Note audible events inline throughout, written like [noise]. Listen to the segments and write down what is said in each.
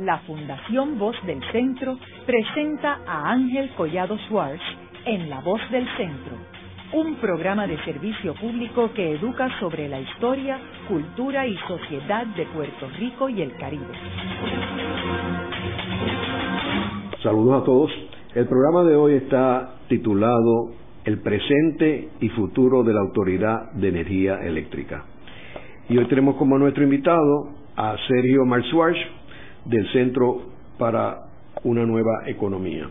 la Fundación Voz del Centro presenta a Ángel Collado Schwartz en La Voz del Centro, un programa de servicio público que educa sobre la historia, cultura y sociedad de Puerto Rico y el Caribe. Saludos a todos. El programa de hoy está titulado El presente y futuro de la Autoridad de Energía Eléctrica. Y hoy tenemos como nuestro invitado a Sergio Marzuarch del Centro para una Nueva Economía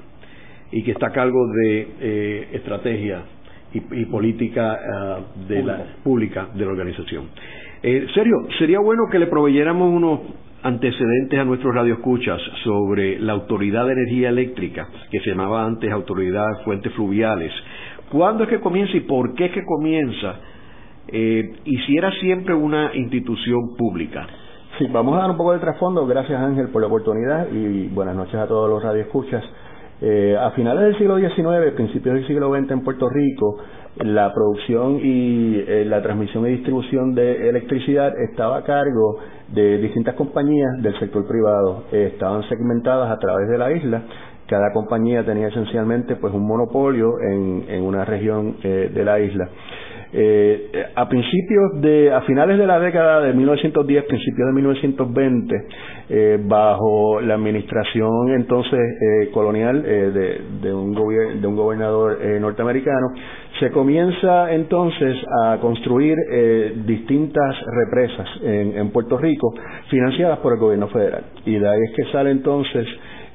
y que está a cargo de eh, estrategia y, política ah, de la, pública de la organización. Eh, Sergio, sería bueno que le proveyéramos unos antecedentes a nuestros radioescuchas sobre la Autoridad de Energía Eléctrica, que se llamaba antes Autoridad de Fuentes Fluviales. ¿Cuándo es que comienza y por qué es que comienza? eh, hiciera siempre una institución pública. Sí, vamos a dar un poco de trasfondo. Gracias Ángel por la oportunidad y buenas noches a todos los radioescuchas. Eh, a finales del siglo XIX, principios del siglo XX en Puerto Rico, la producción y eh, la transmisión y distribución de electricidad estaba a cargo de distintas compañías del sector privado. Eh, estaban segmentadas a través de la isla. Cada compañía tenía esencialmente pues un monopolio en, en una región eh, de la isla. Eh, a principios de, a finales de la década de 1910, principios de 1920, eh, bajo la administración entonces eh, colonial de, de, un de un gobernador norteamericano, se comienza entonces a construir distintas represas en, en, Puerto Rico financiadas por el gobierno federal. Y de ahí es que sale entonces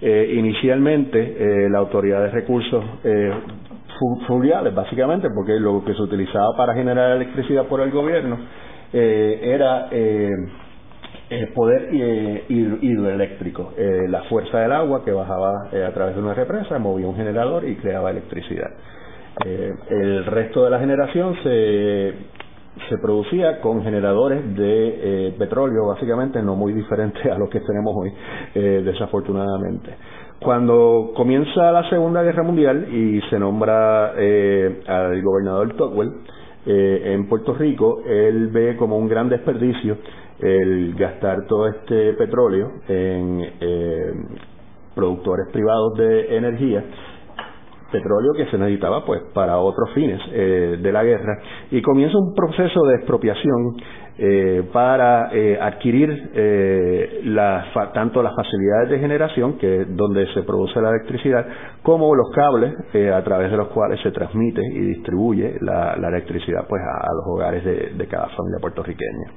inicialmente la Autoridad de Recursos fluviales, básicamente, porque lo que se utilizaba para generar electricidad por el gobierno eh, era eh, el poder eh, hidroeléctrico, la fuerza del agua que bajaba a través de una represa, movía un generador y creaba electricidad. el resto de la generación se, se producía con generadores de petróleo, básicamente no muy diferentes a los que tenemos hoy, desafortunadamente. Cuando comienza la Segunda Guerra Mundial y se nombra eh, al gobernador Tocqueville eh, en Puerto Rico, él ve como un gran desperdicio el gastar todo este petróleo en eh, productores privados de energía petróleo que se necesitaba pues para otros fines de la guerra y comienza un proceso de expropiación eh, para eh, adquirir eh, tanto las facilidades de generación, que es donde se produce la electricidad, como los cables a través de los cuales se transmite y distribuye la, electricidad pues a, los hogares de, cada familia puertorriqueña.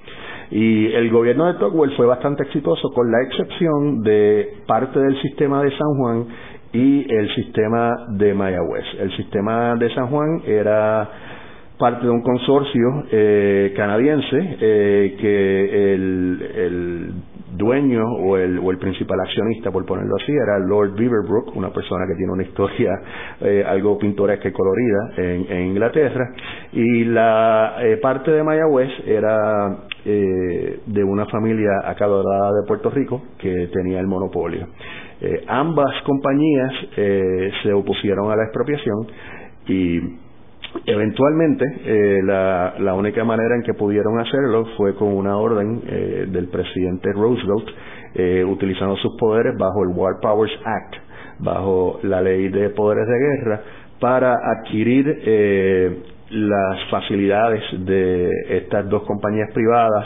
Y el gobierno de Tocqueville fue bastante exitoso, con la excepción de parte del sistema de San Juan y el sistema de Mayagüez. El sistema de San Juan era parte de un consorcio eh, canadiense eh, que el, el dueño o el, o el, principal accionista, por ponerlo así, era Lord Beaverbrook, una persona que tiene una historia [laughs] eh, algo pintoresca y colorida en, Inglaterra, y la eh, parte de Mayagüez era eh, de una familia acadorada de Puerto Rico que tenía el monopolio. ambas compañías se opusieron a la expropiación y Eventualmente, eh, la, la, única manera en que pudieron hacerlo fue con una orden eh, del presidente Roosevelt, eh, utilizando sus poderes bajo el War Powers Act, bajo la ley de poderes de guerra, para adquirir eh, las facilidades de estas dos compañías privadas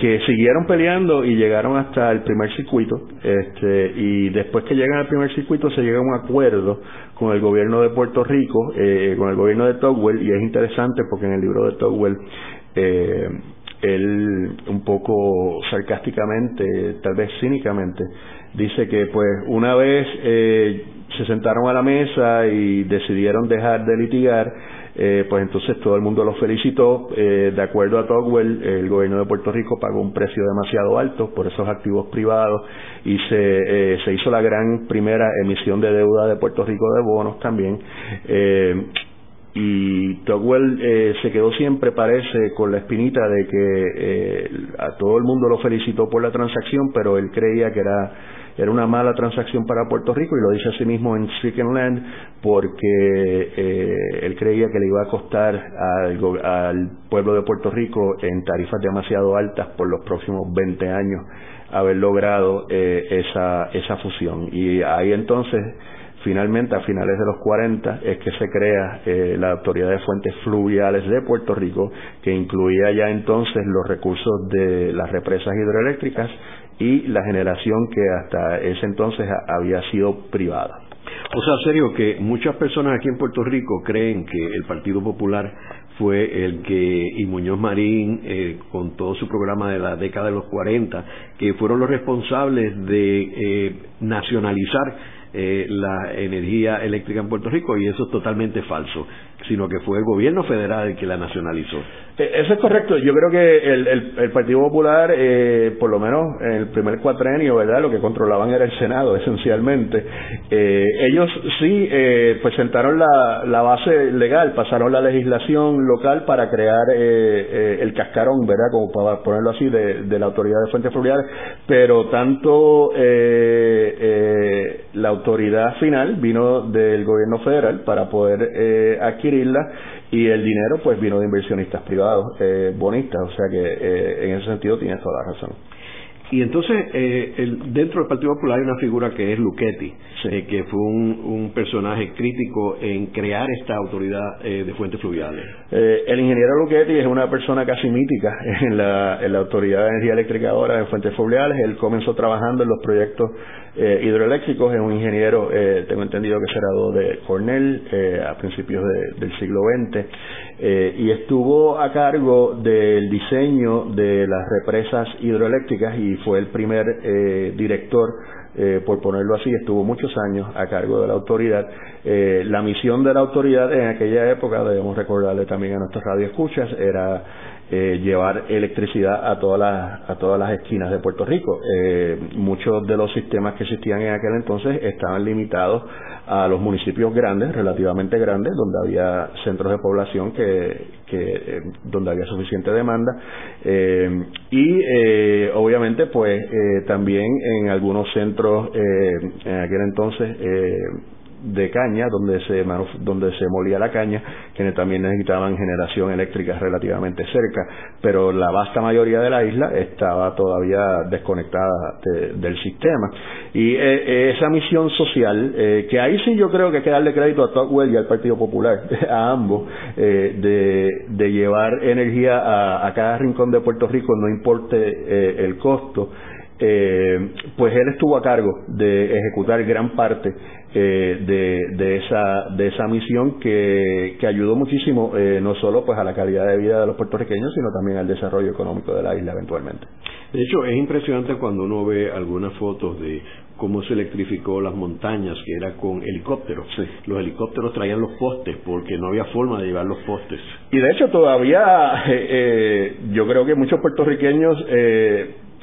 que siguieron peleando y llegaron hasta el primer circuito este, y después que llegan al primer circuito se llega a un acuerdo con el gobierno de Puerto Rico, eh, con el gobierno de Togwell y es interesante porque en el libro de Togwell eh, él un poco sarcásticamente, tal vez cínicamente, dice que pues una vez eh, se sentaron a la mesa y decidieron dejar de litigar, eh, pues entonces todo el mundo lo felicitó. Eh, de acuerdo a Togwell, el gobierno de Puerto Rico pagó un precio demasiado alto por esos activos privados y se, eh, se hizo la gran primera emisión de deuda de Puerto Rico de bonos también. y Togwell se quedó siempre, parece, con la espinita de que a todo el mundo lo felicitó por la transacción, pero él creía que era era una mala transacción para Puerto Rico y lo dice así mismo en Stricken Land porque eh, él creía que le iba a costar al, al pueblo de Puerto Rico en tarifas demasiado altas por los próximos 20 años haber logrado eh, esa, esa fusión. Y ahí entonces Finalmente, a finales de los 40 es que se crea eh, la Autoridad de Fuentes Fluviales de Puerto Rico, que incluía ya entonces los recursos de las represas hidroeléctricas y la generación que hasta ese entonces había sido privada. O sea, serio, que muchas personas aquí en Puerto Rico creen que el Partido Popular fue el que, y Muñoz Marín, eh, con todo su programa de la década de los 40, que fueron los responsables de eh, nacionalizar eh, la energía eléctrica en Puerto Rico y eso es totalmente falso, sino que fue el gobierno federal el que la nacionalizó. Eh, eso es correcto. Yo creo que el, Partido Popular, eh, por lo menos en el primer cuatrenio, ¿verdad? Lo que controlaban era el Senado, esencialmente. Eh, ellos sí pues sentaron la, base legal, pasaron la legislación local para crear el cascarón, ¿verdad? Como para ponerlo así, de, la Autoridad de Fuentes Fluviales, pero tanto la autoridad final vino del gobierno federal para poder adquirirla y el dinero pues vino de inversionistas privados, eh, bonistas, o sea que eh, en ese sentido tienes toda la razón. Y entonces, eh, el, dentro del Partido Popular hay una figura que es Luchetti, eh, que fue un, personaje crítico en crear esta autoridad eh, de fuentes fluviales. el ingeniero Luchetti es una persona casi mítica [laughs] en la, en la Autoridad de Energía Eléctrica ahora de fuentes fluviales. Él comenzó trabajando en los proyectos hidroeléctricos, es un ingeniero, tengo entendido que se graduó de Cornell a principios del siglo XX. y estuvo a cargo del diseño de las represas hidroeléctricas y fue el primer eh, director eh, por ponerlo así, estuvo muchos años a cargo de la autoridad. Eh, la misión de la autoridad en aquella época, debemos recordarle también a nuestros radioescuchas, era eh, llevar electricidad a todas las a todas las esquinas de Puerto Rico. Eh, muchos de los sistemas que existían en aquel entonces estaban limitados a los municipios grandes, relativamente grandes, donde había centros de población que, que eh, donde había suficiente demanda y obviamente pues también en algunos centros en aquel entonces de caña donde se donde se molía la caña que también necesitaban generación eléctrica relativamente cerca pero la vasta mayoría de la isla estaba todavía desconectada del sistema. Y eh, esa misión social eh, que ahí sí yo creo que hay que darle crédito a Tocqueville y al Partido Popular [laughs] a ambos eh, de, de, llevar energía a, a, cada rincón de Puerto Rico no importe el costo eh, pues él estuvo a cargo de ejecutar gran parte eh, de, de, esa, de esa misión que, que ayudó muchísimo eh, no solo pues a la calidad de vida de los puertorriqueños sino también al desarrollo económico de la isla eventualmente. De hecho es impresionante cuando uno ve algunas fotos de cómo se electrificó las montañas, que era con helicópteros. Los helicópteros traían los postes porque no había forma de llevar los postes. Y de hecho todavía [laughs] yo creo que muchos puertorriqueños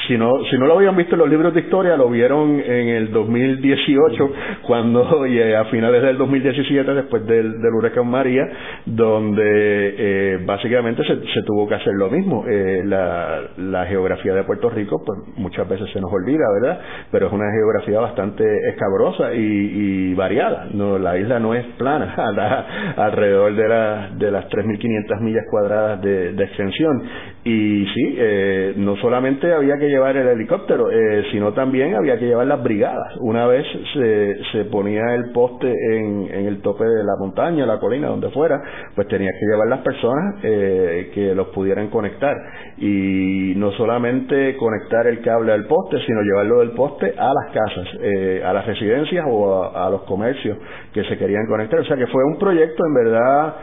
si no, si no lo habían visto en los libros de historia, lo vieron en el 2018, cuando [laughs] a finales del 2017, después del, huracán María, donde eh, básicamente se, tuvo que hacer lo mismo. Eh, la, geografía de Puerto Rico, pues muchas veces se nos olvida, ¿verdad? Pero es una geografía bastante escabrosa y, variada. No, la isla no es plana, [laughs] alrededor de, la, de las 3.500 millas cuadradas de, de extensión. Y sí, eh, no solamente había que llevar el helicóptero, eh, sino también había que llevar las brigadas. Una vez se, se ponía el poste en, en, el tope de la montaña, la colina, donde fuera, pues tenía que llevar las personas eh, que los pudieran conectar. Y no solamente conectar el cable al poste, sino llevarlo del poste a las casas, eh, a las residencias o a, a los comercios que se querían conectar. O sea que fue un proyecto en verdad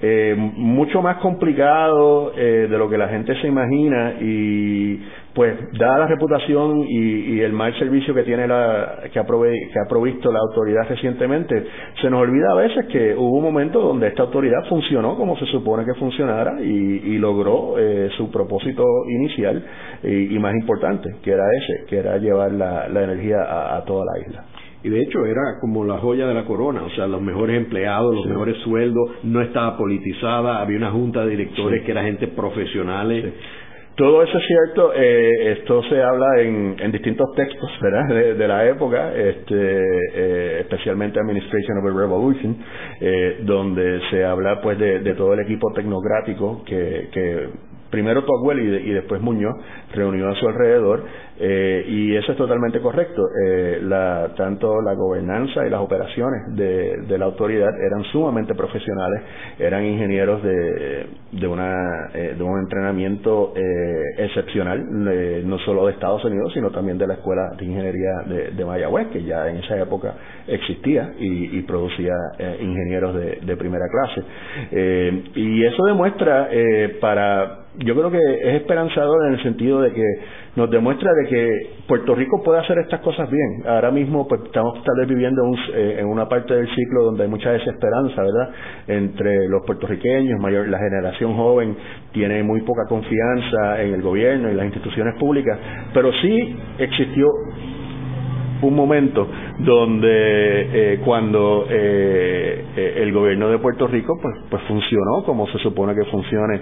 eh, mucho más complicado eh, de lo que la gente se imagina y pues dada la reputación y, el mal servicio que tiene la que ha, que ha provisto la autoridad recientemente se nos olvida a veces que hubo un momento donde esta autoridad funcionó como se supone que funcionara y, logró eh, su propósito inicial y, más importante que era ese que era llevar la, energía a toda la isla y de hecho era como la joya de la corona, o sea, los mejores empleados, los mejores sueldos, no estaba politizada, había una junta de directores que era gente profesionales. todo eso es cierto. Eh, esto se habla en, distintos textos, ¿verdad? De, la época, este, eh, especialmente Administration of a Revolution, eh, donde se habla, pues, de, todo el equipo tecnocrático que, que primero Tocqueville y, y, después Muñoz reunió a su alrededor eh, y eso es totalmente correcto. Eh, la, tanto la gobernanza y las operaciones de, la autoridad eran sumamente profesionales, eran ingenieros de, de, una, eh, de un entrenamiento excepcional, no solo de Estados Unidos, sino también de la Escuela de Ingeniería de, de Mayagüez, que ya en esa época existía y, producía ingenieros de, de, primera clase. y eso demuestra para yo creo que es esperanzador en el sentido de que nos demuestra de que Puerto Rico puede hacer estas cosas bien. Ahora mismo pues, estamos tal vez viviendo eh, en una parte del ciclo donde hay mucha desesperanza, ¿verdad? Entre los puertorriqueños, mayor, la generación joven tiene muy poca confianza en el gobierno y las instituciones públicas, pero sí existió un momento donde eh, cuando eh, eh, el gobierno de Puerto Rico pues, pues funcionó como se supone que funcione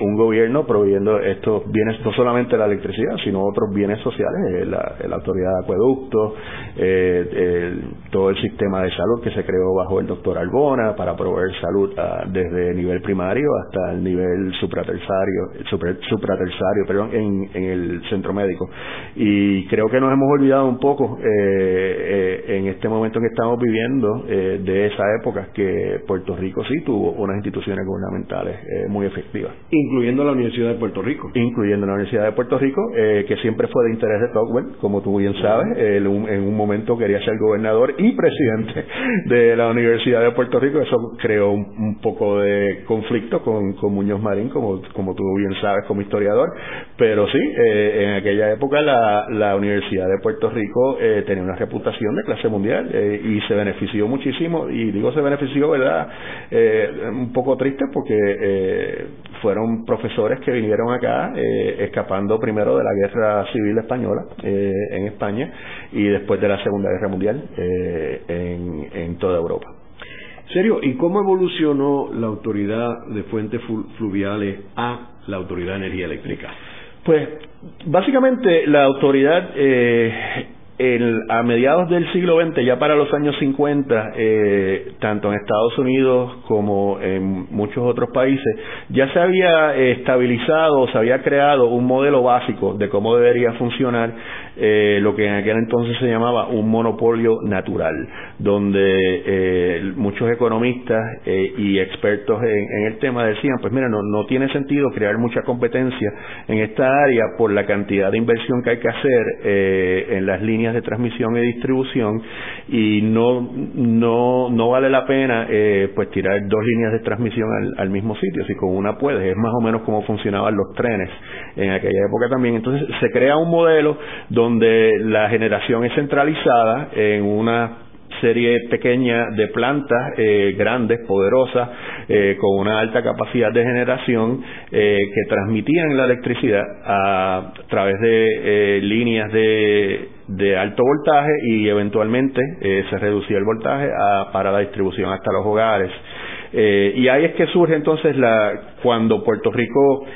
un gobierno proveyendo estos bienes, no solamente la electricidad, sino otros bienes sociales, la, autoridad de acueductos, todo el sistema de salud que se creó bajo el doctor Albona para proveer salud ah, desde el nivel primario hasta el nivel supraterciario, supraterciario perdón, en, en el centro médico. Y creo que nos hemos olvidado un poco eh, en este momento que estamos viviendo eh, de esa época que Puerto Rico sí tuvo unas instituciones gubernamentales eh, muy efectivas. Incluyendo la Universidad de Puerto Rico. Incluyendo la Universidad de Puerto Rico, que siempre fue de interés de Tocqueville, como tú bien sabes, en un momento quería ser gobernador y presidente de la Universidad de Puerto Rico, eso creó un, poco de conflicto con, Muñoz Marín, como, como tú bien sabes como historiador, pero sí, en aquella época la, la Universidad de Puerto Rico eh, tenía una reputación de clase mundial eh, y se benefició muchísimo y digo se benefició verdad eh, un poco triste porque fueron profesores que vinieron acá escapando primero de la guerra civil española en España y después de la segunda guerra mundial en, en toda Europa. Serio y cómo evolucionó la autoridad de fuentes fluviales a la autoridad de energía eléctrica pues básicamente la autoridad eh, a mediados del siglo XX, ya para los años 50, eh, tanto en Estados Unidos como en muchos otros países, ya se había estabilizado, se había creado un modelo básico de cómo debería funcionar eh, lo que en aquel entonces se llamaba un monopolio natural, donde eh, muchos economistas eh, y expertos en, el tema decían, pues mira, no, no tiene sentido crear mucha competencia en esta área por la cantidad de inversión que hay que hacer en las líneas de transmisión y distribución y no, no, no vale la pena pues tirar dos líneas de transmisión al, al mismo sitio, si con una puedes, es más o menos como funcionaban los trenes en aquella época también. Entonces se crea un modelo donde la generación es centralizada en una serie pequeña de plantas eh, grandes, poderosas, eh, con una alta capacidad de generación eh, que transmitían la electricidad a través de líneas de, de, alto voltaje y eventualmente se reducía el voltaje para la distribución hasta los hogares. y ahí es que surge entonces la cuando Puerto Rico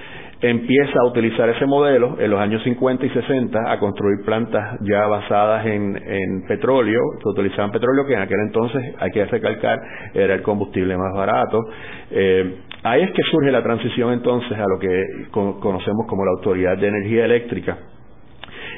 empieza a utilizar ese modelo en los años 50 y 60 a construir plantas ya basadas en, petróleo, que utilizaban petróleo, que en aquel entonces, hay que recalcar, era el combustible más barato. Eh, ahí es que surge la transición entonces a lo que conocemos como la Autoridad de Energía Eléctrica,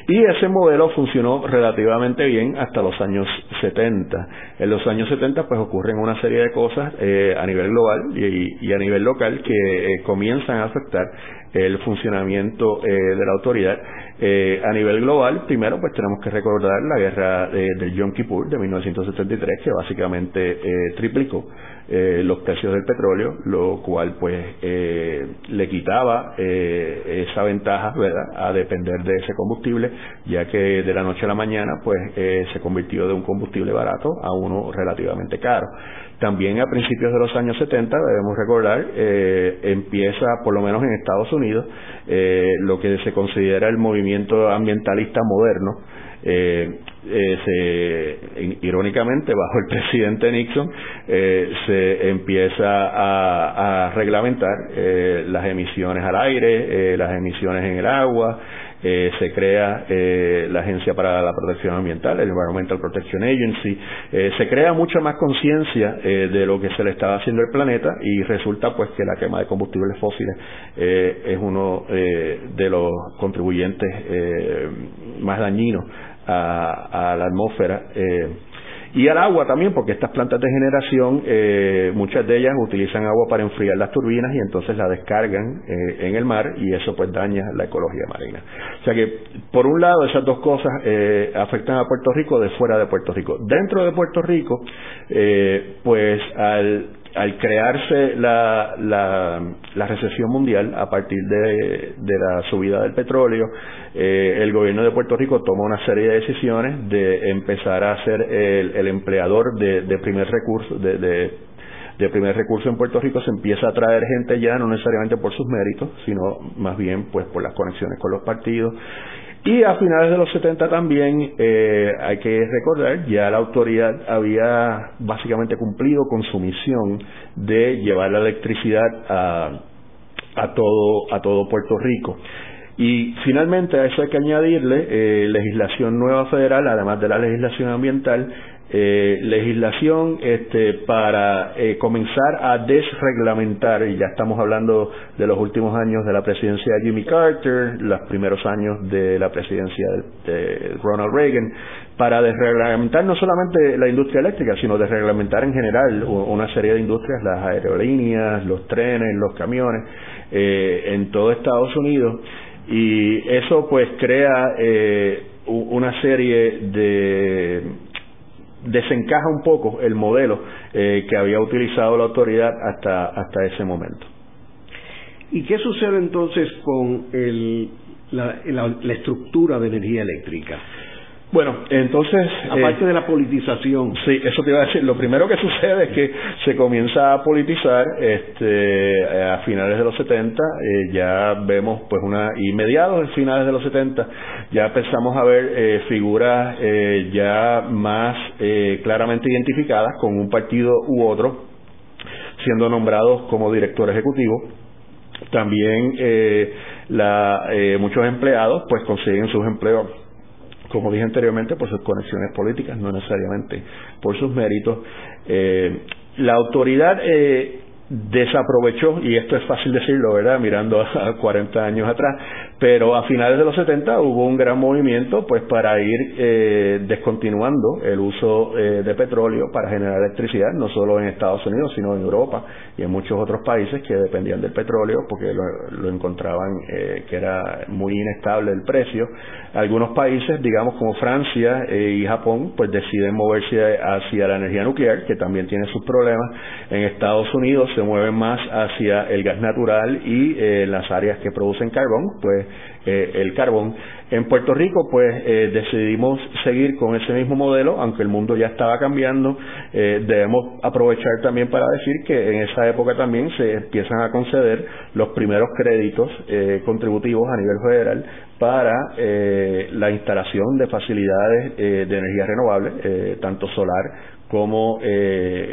y ese modelo funcionó relativamente bien hasta los años 70. En los años 70 pues ocurren una serie de cosas eh, a nivel global y, a nivel local que eh, comienzan a afectar el funcionamiento eh, de la autoridad. a nivel global, primero pues tenemos que recordar la guerra del Yom Kippur de 1973 que básicamente triplicó eh, los precios del petróleo, lo cual pues eh, le quitaba eh, esa ventaja ¿verdad? a depender de ese combustible ya que de la noche a la mañana pues eh, se convirtió de un combustible barato a uno relativamente caro. También a principios de los años 70, debemos recordar, eh, empieza, por lo menos en Estados Unidos, eh, lo que se considera el movimiento ambientalista moderno, eh, se, irónicamente [laughs] bajo el presidente Nixon se empieza a, a reglamentar las emisiones al aire, las emisiones en el agua, eh, se crea eh, la Agencia para la Protección Ambiental, el Environmental Protection Agency, eh, se crea mucha más conciencia de lo que se le estaba haciendo al planeta y resulta pues que la quema de combustibles fósiles es uno de los contribuyentes más dañinos a, a la atmósfera y al agua también, porque estas plantas de generación, eh, muchas de ellas utilizan agua para enfriar las turbinas y entonces la descargan eh, en el mar y eso pues daña la ecología marina. O sea que, por un lado, esas dos cosas eh, afectan a Puerto Rico de fuera de Puerto Rico. Dentro de Puerto Rico, pues al al crearse la, la, recesión mundial a partir de, la subida del petróleo, eh, el gobierno de Puerto Rico toma una serie de decisiones de empezar a ser el, empleador de, primer recurso, de, de, primer recurso en Puerto Rico, se empieza a traer gente ya no necesariamente por sus méritos, sino más bien pues por las conexiones con los partidos y a finales de los 70 también, eh, hay que recordar, ya la autoridad había básicamente cumplido con su misión de llevar la electricidad a, a, todo, a todo Puerto Rico. Y finalmente a eso hay que añadirle eh, legislación nueva federal, además de la legislación ambiental, eh, legislación este, para eh, comenzar a desreglamentar, y ya estamos hablando de los últimos años de la presidencia de Jimmy Carter, los primeros años de la presidencia de, Ronald Reagan, para desreglamentar no solamente la industria eléctrica, sino desreglamentar en general una serie de industrias, las aerolíneas, los trenes, los camiones, eh, en todo Estados Unidos. Y eso pues crea eh, una serie de desencaja un poco el modelo eh, que había utilizado la autoridad hasta, hasta ese momento. ¿Y qué sucede entonces con el, la estructura de energía eléctrica? Bueno, entonces... Aparte eh, de la politización. Sí, eso te iba a decir. Lo primero que sucede es que se comienza a politizar este, a finales de los 70, eh, ya vemos pues una... y mediados de finales de los 70, ya empezamos a ver eh, figuras ya más claramente identificadas con un partido u otro, siendo nombrados como director ejecutivo. También la, muchos empleados pues consiguen sus empleos como dije anteriormente, por sus conexiones políticas, no necesariamente por sus méritos. Eh, la autoridad eh, desaprovechó, y esto es fácil decirlo, ¿verdad? Mirando a 40 años atrás, pero a finales de los 70 hubo un gran movimiento pues para ir eh, descontinuando el uso eh, de petróleo para generar electricidad, no solo en Estados Unidos, sino en Europa y en muchos otros países que dependían del petróleo porque lo, encontraban eh, que era muy inestable el precio. Algunos países, digamos como Francia y Japón, pues deciden moverse hacia la energía nuclear, que también tiene sus problemas. En Estados Unidos se mueven más hacia el gas natural y las áreas que producen carbón, pues eh, el carbón. En Puerto Rico, pues eh, decidimos seguir con ese mismo modelo, aunque el mundo ya estaba cambiando. Eh, debemos aprovechar también para decir que en esa época también se empiezan a conceder los primeros créditos contributivos a nivel federal para la instalación de facilidades de energía renovable, tanto solar como,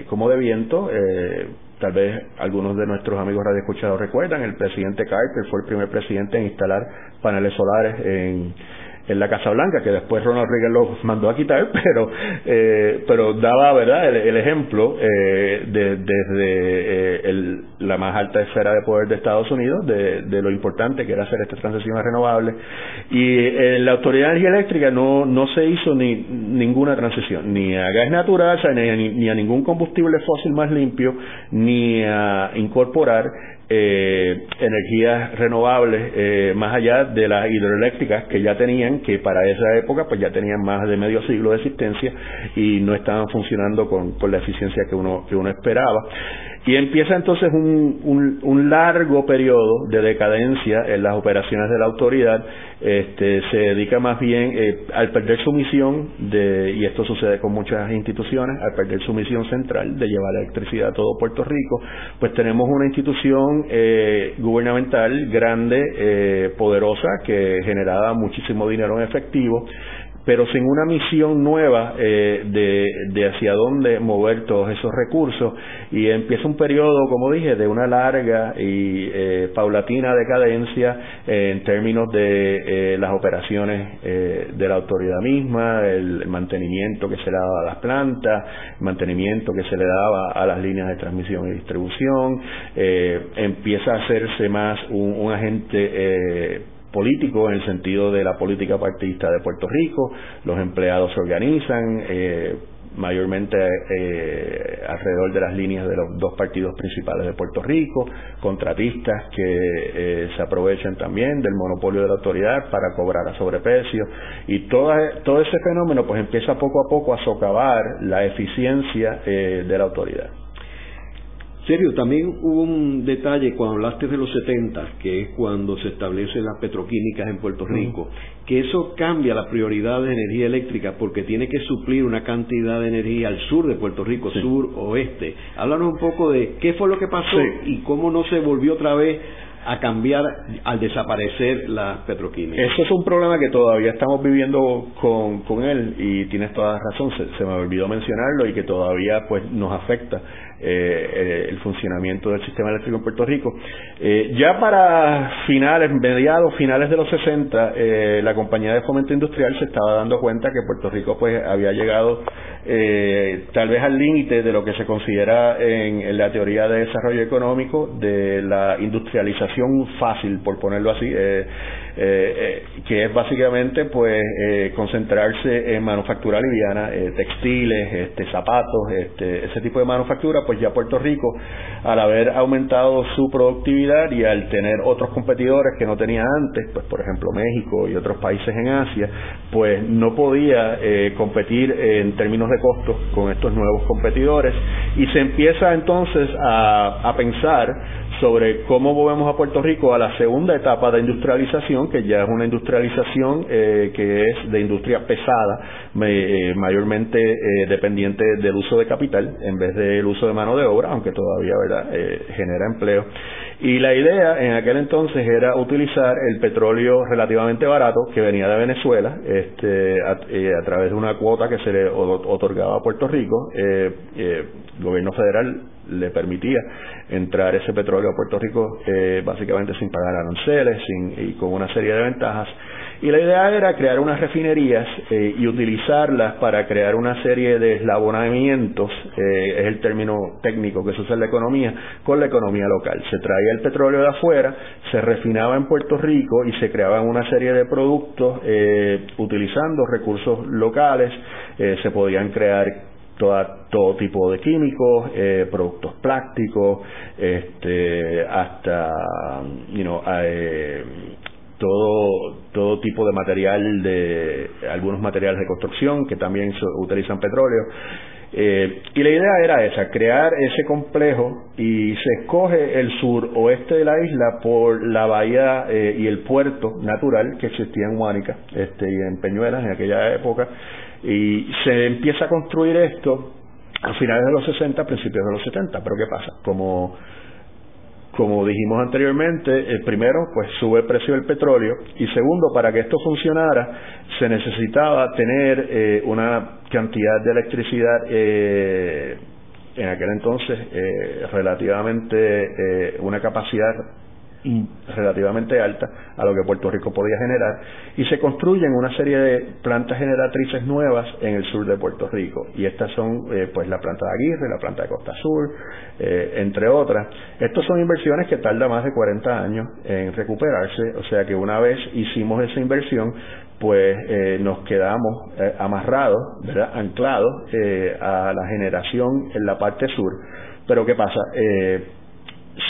como de viento tal vez algunos de nuestros amigos radioescuchados recuerdan, el presidente Carter fue el primer presidente en instalar paneles solares en, en la Casa Blanca, que después Ronald Reagan lo mandó a quitar, [laughs] pero eh, pero daba verdad el, ejemplo eh, de, desde eh, la más alta esfera de poder de Estados Unidos de, de lo importante que era hacer esta transición a renovables. Y en la autoridad de energía eléctrica no no se hizo ni ninguna transición ni a gas natural ni, ni a ningún combustible fósil más limpio ni a incorporar eh, energías renovables eh, más allá de las hidroeléctricas que ya tenían, que para esa época pues ya tenían más de medio siglo de existencia y no estaban funcionando con, con la eficiencia que uno, que uno esperaba. Y empieza entonces un, un, largo periodo de decadencia en las operaciones de la autoridad. Este, se dedica más bien eh, al perder su misión, de, y esto sucede con muchas instituciones, al perder su misión central de llevar electricidad a todo Puerto Rico, pues tenemos una institución eh, gubernamental grande, eh, poderosa, que generaba muchísimo dinero en efectivo, pero sin una misión nueva eh, de, hacia dónde mover todos esos recursos. Y empieza un periodo, como dije, de una larga y eh, paulatina decadencia en términos de eh, las operaciones de la autoridad misma, el, mantenimiento que se le daba a las plantas, el mantenimiento que se le daba a las líneas de transmisión y distribución, empieza a hacerse más un, un agente político en el sentido de la política partidista de Puerto Rico, los empleados se organizan, eh, mayormente eh, alrededor de las líneas de los dos partidos principales de Puerto Rico, contratistas que eh, se aprovechan también del monopolio de la autoridad para cobrar a sobreprecio. Y todo, ese fenómeno pues empieza poco a poco a socavar la eficiencia de la autoridad. Serio, también hubo un detalle cuando hablaste de los 70, que es cuando se establecen las petroquímicas en Puerto Rico, que eso cambia la prioridad de energía eléctrica porque tiene que suplir una cantidad de energía al sur de Puerto Rico, sur oeste. Háblanos un poco de qué fue lo que pasó y cómo no se volvió otra vez a cambiar al desaparecer las petroquímicas. Eso es un problema que todavía estamos viviendo con, con él y tienes toda la razón, se, se, me olvidó mencionarlo y que todavía pues nos afecta eh, eh, el funcionamiento del sistema eléctrico en Puerto Rico. Eh, ya para finales, mediados, finales de los 60, la compañía de fomento industrial se estaba dando cuenta que Puerto Rico pues había llegado tal vez al límite de lo que se considera en, la teoría de desarrollo económico de la industrialización fácil, por ponerlo así. Que es básicamente pues concentrarse en manufactura liviana, textiles, este, zapatos, este, ese tipo de manufactura pues ya Puerto Rico, al haber aumentado su productividad y al tener otros competidores que no tenía antes, pues por ejemplo México y otros países en Asia, pues no podía eh, competir en términos de costos con estos nuevos competidores. Y se empieza entonces a pensar sobre cómo volvemos a Puerto Rico a la segunda etapa de industrialización, que ya es una industrialización eh, que es de industria pesada, eh, mayormente eh, dependiente del uso de capital en vez del uso de mano de obra, aunque todavía verdad genera empleo. Y la idea en aquel entonces era utilizar el petróleo relativamente barato que venía de Venezuela este, a, través de una cuota que se le otorgaba a Puerto Rico. el gobierno federal le permitía entrar ese petróleo a Puerto Rico eh, básicamente sin pagar aranceles sin, y con una serie de ventajas. Y la idea era crear unas refinerías eh, y utilizarlas para crear una serie de eslabonamientos, eh, es el término técnico que se usa en la economía, con la economía local. Se traía el petróleo de afuera, se refinaba en Puerto Rico y se creaban una serie de productos utilizando recursos locales, se podían crear todo tipo de químicos, eh, productos plásticos, este, hasta, you know, eh, todo todo tipo de material de algunos materiales de construcción que también utilizan petróleo. Eh, y la idea era esa crear ese complejo y se escoge el sur oeste de la isla por la bahía y el puerto natural que existía en Huánica este, y en Peñuelas en aquella época y se empieza a construir esto a finales de los 60, principios de los 70. Pero ¿qué pasa? Como, como dijimos anteriormente, el primero, pues sube el precio del petróleo y segundo, para que esto funcionara, se necesitaba tener eh, una cantidad de electricidad eh, en aquel entonces eh, relativamente una capacidad relativamente alta a lo que Puerto Rico podía generar y se construyen una serie de plantas generatrices nuevas en el sur de Puerto Rico y estas son eh, pues la planta de Aguirre, la planta de Costa Sur, eh, entre otras. Estas son inversiones que tardan más de 40 años en recuperarse, o sea que una vez hicimos esa inversión pues eh, nos quedamos amarrados, anclados a la generación en la parte sur. Pero ¿qué pasa?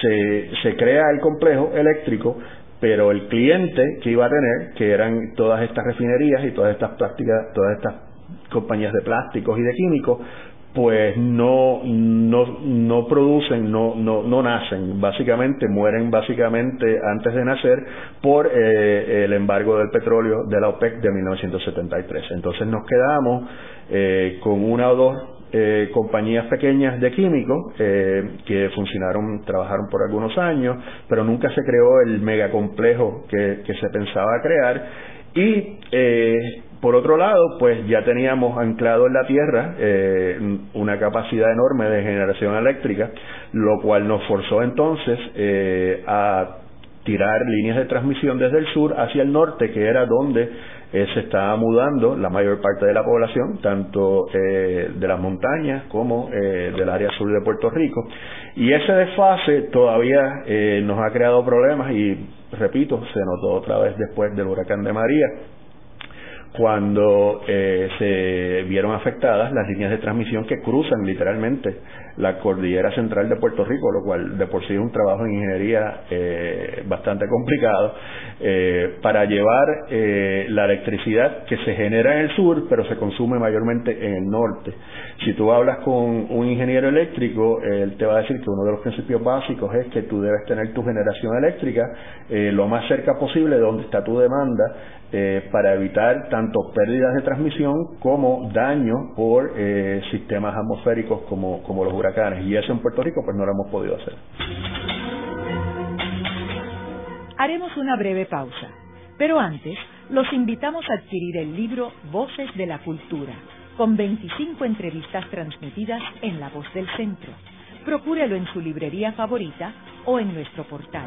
Se, se crea el complejo eléctrico, pero el cliente que iba a tener, que eran todas estas refinerías y todas estas plásticas, todas estas compañías de plásticos y de químicos, pues no, no, no producen, no, no, no nacen, básicamente mueren básicamente antes de nacer por eh, el embargo del petróleo de la OPEC de 1973. Entonces nos quedamos eh, con una o dos eh, compañías pequeñas de químicos que funcionaron, trabajaron por algunos años, pero nunca se creó el megacomplejo que, que se pensaba crear. Y por otro lado, pues ya teníamos anclado en la Tierra eh, una capacidad enorme de generación eléctrica, lo cual nos forzó entonces eh, a tirar líneas de transmisión desde el sur hacia el norte, que era donde eh, se estaba mudando la mayor parte de la población, tanto de las montañas como del área sur de Puerto Rico. Y ese desfase todavía nos ha creado problemas y, repito, se notó otra vez después del huracán de María cuando eh, se vieron afectadas las líneas de transmisión que cruzan literalmente la cordillera central de Puerto Rico, lo cual de por sí es un trabajo en ingeniería eh, bastante complicado, eh, para llevar eh, la electricidad que se genera en el sur, pero se consume mayormente en el norte. Si tú hablas con un ingeniero eléctrico, él te va a decir que uno de los principios básicos es que tú debes tener tu generación eléctrica lo más cerca posible de donde está tu demanda para evitar tanto pérdidas de transmisión como daño por sistemas atmosféricos como, como los y eso en Puerto Rico pues no lo hemos podido hacer. Haremos una breve pausa, pero antes los invitamos a adquirir el libro Voces de la Cultura, con 25 entrevistas transmitidas en La Voz del Centro. Procúrelo en su librería favorita o en nuestro portal.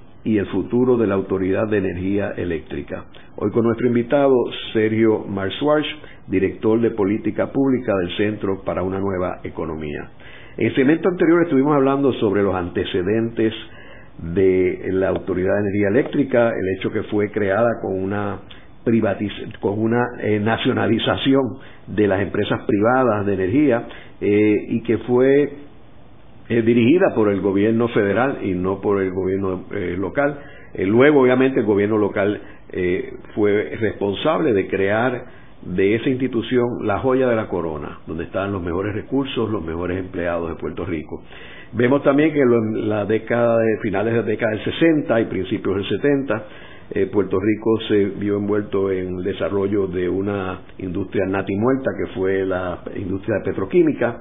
y el futuro de la Autoridad de Energía Eléctrica. Hoy con nuestro invitado Sergio Marswarch, director de Política Pública del Centro para una Nueva Economía. En el segmento anterior estuvimos hablando sobre los antecedentes de la Autoridad de Energía Eléctrica, el hecho que fue creada con una con una eh, nacionalización de las empresas privadas de energía eh, y que fue eh, dirigida por el gobierno federal y no por el gobierno local. luego, obviamente, el gobierno local fue responsable de crear de esa institución la joya de la corona, donde están los mejores recursos, los mejores empleados de Puerto Rico. Vemos también que en la década de finales de la década del 60 y principios del 70, eh, Puerto Rico se vio envuelto en el desarrollo de una industria muerta que fue la industria petroquímica,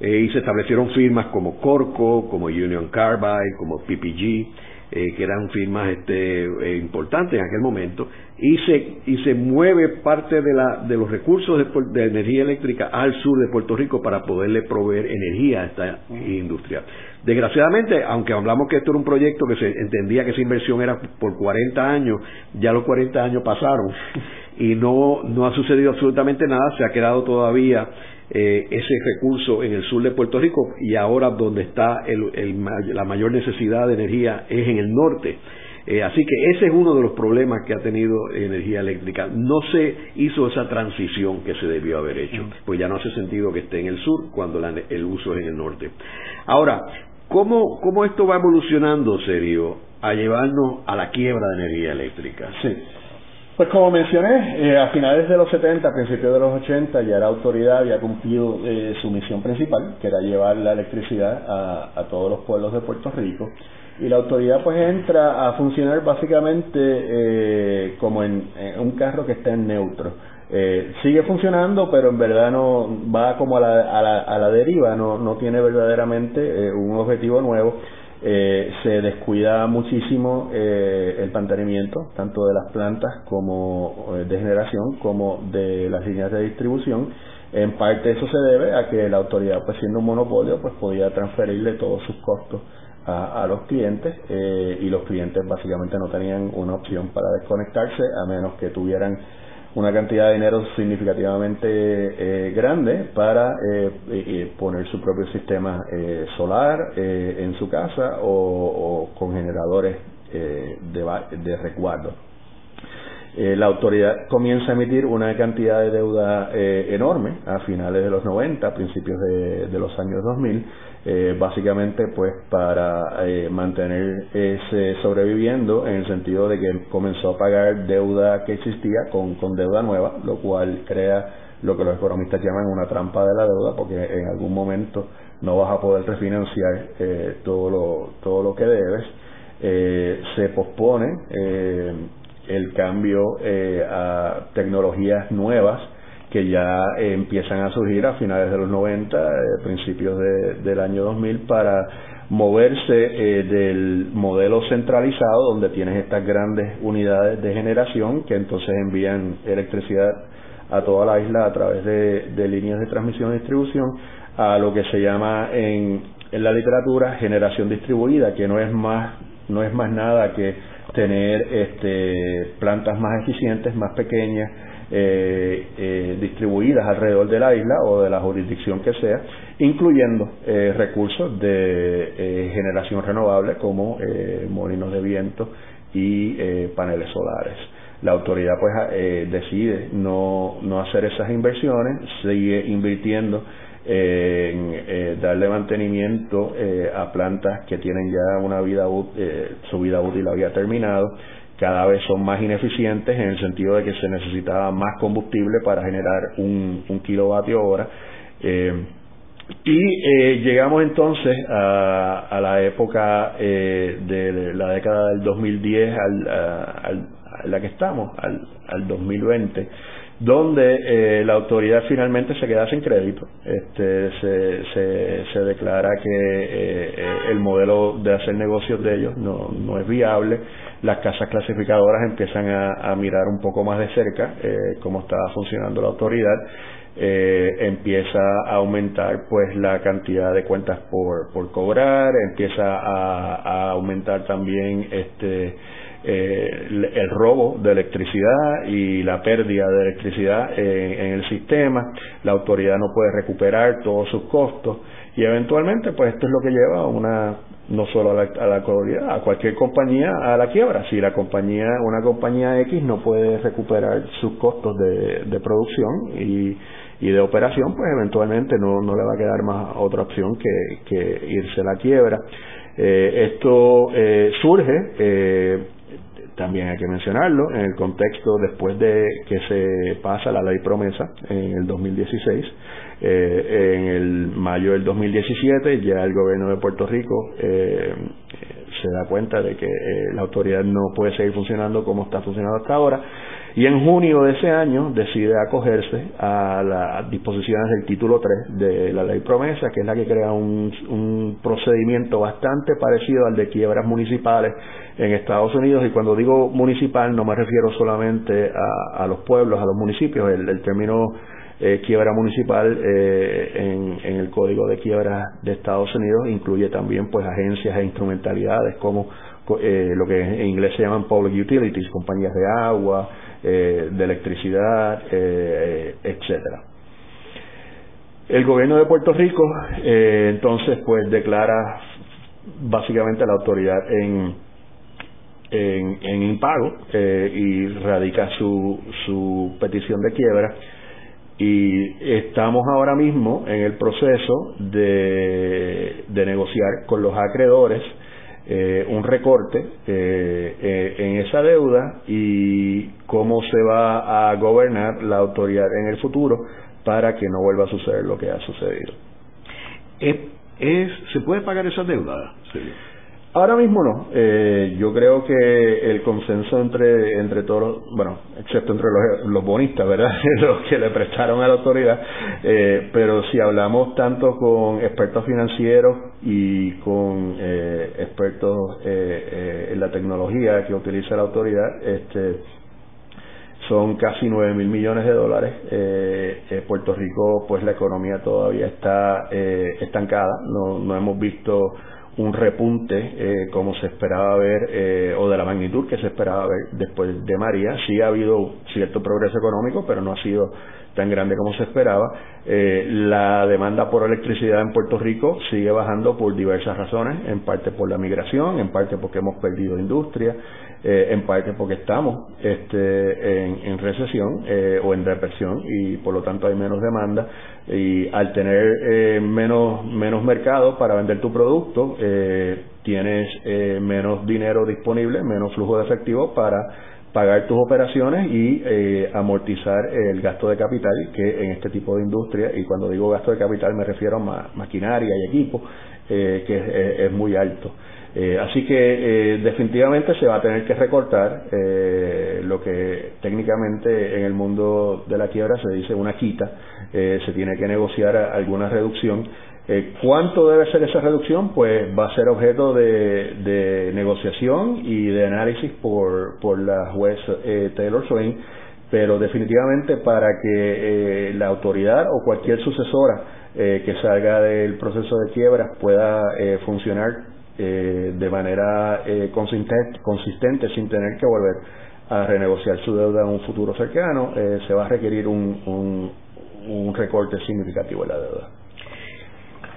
eh, y se establecieron firmas como Corco, como Union Carbide, como PPG, eh, que eran firmas este, eh, importantes en aquel momento, y se, y se mueve parte de, la, de los recursos de, energía eléctrica al sur de Puerto Rico para poderle proveer energía a esta industria. Desgraciadamente, aunque hablamos que esto era un proyecto que se entendía que esa inversión era por 40 años, ya los 40 años pasaron [laughs] y no, no ha sucedido absolutamente nada, se ha quedado todavía eh, ese recurso en el sur de Puerto Rico y ahora donde está la mayor necesidad de energía es en el norte. Eh, así que ese es uno de los problemas que ha tenido energía eléctrica. No se hizo esa transición que se debió haber hecho, pues ya no hace sentido que esté en el sur cuando el uso es en el norte. Ahora, ¿cómo, cómo esto va evolucionando, serio, a llevarnos a la quiebra de energía eléctrica? Sí. Pues como mencioné, eh, a finales de los 70, a principios de los 80, ya la autoridad había cumplido eh, su misión principal, que era llevar la electricidad a, todos los pueblos de Puerto Rico. Y la autoridad pues entra a funcionar básicamente eh, como en, un carro que está en neutro. sigue funcionando, pero en verdad no va como a la, a la, a la deriva, no, no tiene verdaderamente un objetivo nuevo eh, se descuida muchísimo eh, el mantenimiento tanto de las plantas como eh, de generación como de las líneas de distribución. En parte eso se debe a que la autoridad pues siendo un monopolio pues podía transferirle todos sus costos a, a los clientes eh, y los clientes básicamente no tenían una opción para desconectarse a menos que tuvieran una cantidad de dinero significativamente eh, grande para eh, poner su propio sistema solar en su casa o, con generadores de, de resguardo. la autoridad comienza a emitir una cantidad de deuda enorme a finales de los 90, principios de, de los años 2000, eh, básicamente pues para eh, mantener ese sobreviviendo en el sentido de que comenzó a pagar deuda que existía con, con deuda nueva, lo cual crea lo que los economistas llaman una trampa de la deuda porque en algún momento no vas a poder refinanciar eh, todo lo todo lo que debes. Se pospone el cambio a tecnologías nuevas que ya empiezan a surgir a finales de los 90, eh, principios del año 2000, para moverse eh, del modelo centralizado, donde tienes estas grandes unidades de generación que entonces envían electricidad a toda la isla a través de, líneas de transmisión y distribución, a lo que se llama en, en la literatura generación distribuida, que no es más, no es más nada que tener este, plantas más eficientes, más pequeñas, eh, eh, distribuidas alrededor de la isla o de la jurisdicción que sea, incluyendo eh, recursos de generación renovable como molinos de viento y paneles solares. La autoridad pues decide no, no hacer esas inversiones, sigue invirtiendo en darle mantenimiento a plantas que tienen ya una vida su vida útil había terminado cada vez son más ineficientes en el sentido de que se necesitaba más combustible para generar un, kilovatio hora. Eh, y eh, llegamos entonces a, la época eh, de la década del 2010 al, a, la que estamos, al, al 2020, donde la autoridad finalmente se queda sin crédito. Este, se, se, declara que el modelo de hacer negocios de ellos no, no es viable. Las casas clasificadoras empiezan a, mirar un poco más de cerca eh, cómo está funcionando la autoridad, eh, empieza a aumentar pues la cantidad de cuentas por, por cobrar, empieza a, aumentar también este eh, el, robo de electricidad y la pérdida de electricidad en el sistema, la autoridad no puede recuperar todos sus costos y eventualmente pues esto es lo que lleva a una no solo a la, a a cualquier compañía a la quiebra. Si la compañía, una compañía X no puede recuperar sus costos de, de producción y, y, de operación, pues eventualmente no, no le va a quedar más otra opción que, que irse a la quiebra. Eh, esto eh, surge, eh, también hay que mencionarlo, en el contexto después de que se pasa la ley promesa en el 2016, eh, en el mayo del 2017 ya el gobierno de Puerto Rico eh, se da cuenta de que eh, la autoridad no puede seguir funcionando como está funcionando hasta ahora y en junio de ese año decide acogerse a las disposiciones del título 3 de la ley promesa, que es la que crea un, un procedimiento bastante parecido al de quiebras municipales en Estados Unidos. Y cuando digo municipal no me refiero solamente a, los pueblos, a los municipios, el, el término eh, quiebra municipal eh, en, el Código de Quiebra de Estados Unidos incluye también pues agencias e instrumentalidades como eh, lo que en inglés se llaman public utilities, compañías de agua, de electricidad, etcétera. El gobierno de Puerto Rico entonces pues declara básicamente la autoridad en, en, impago y radica su, su petición de quiebra y estamos ahora mismo en el proceso de, negociar con los acreedores eh, un recorte eh, eh, en esa deuda y cómo se va a gobernar la autoridad en el futuro para que no vuelva a suceder lo que ha sucedido. ¿Es, se puede pagar esa deuda? Sí. Ahora mismo no. Eh, yo creo que el consenso entre entre todos, bueno, excepto entre los, bonistas, ¿verdad? [laughs] los que le prestaron a la autoridad, eh, pero si hablamos tanto con expertos financieros y con eh, expertos en la tecnología que utiliza la autoridad, este son casi 9 mil millones de dólares. Eh, Puerto Rico, pues la economía todavía está estancada, no, no hemos visto un repunte como se esperaba ver o de la magnitud que se esperaba ver después de María. Sí ha habido cierto progreso económico, pero no ha sido tan grande como se esperaba. Eh, la demanda por electricidad en Puerto Rico sigue bajando por diversas razones, en parte por la migración, en parte porque hemos perdido industria, eh, en parte porque estamos este, en, recesión eh, o en depresión y por lo tanto hay menos demanda y al tener menos, menos mercado para vender tu producto, tienes menos dinero disponible, menos flujo de efectivo para pagar tus operaciones y eh, amortizar el gasto de capital que en este tipo de industria, y cuando digo gasto de capital me refiero a maquinaria y equipo, eh, que es, muy alto. Eh, así que definitivamente se va a tener que recortar lo que técnicamente en el mundo de la quiebra se dice una quita, se tiene que negociar alguna reducción eh, ¿Cuánto debe ser esa reducción? Pues va a ser objeto de, negociación y de análisis por, por la juez eh, Taylor Swain, pero definitivamente para que eh, la autoridad o cualquier sucesora que salga del proceso de quiebra pueda funcionar de manera consistente, consistente sin tener que volver a renegociar su deuda en un futuro cercano, se va a requerir un, un recorte significativo de la deuda.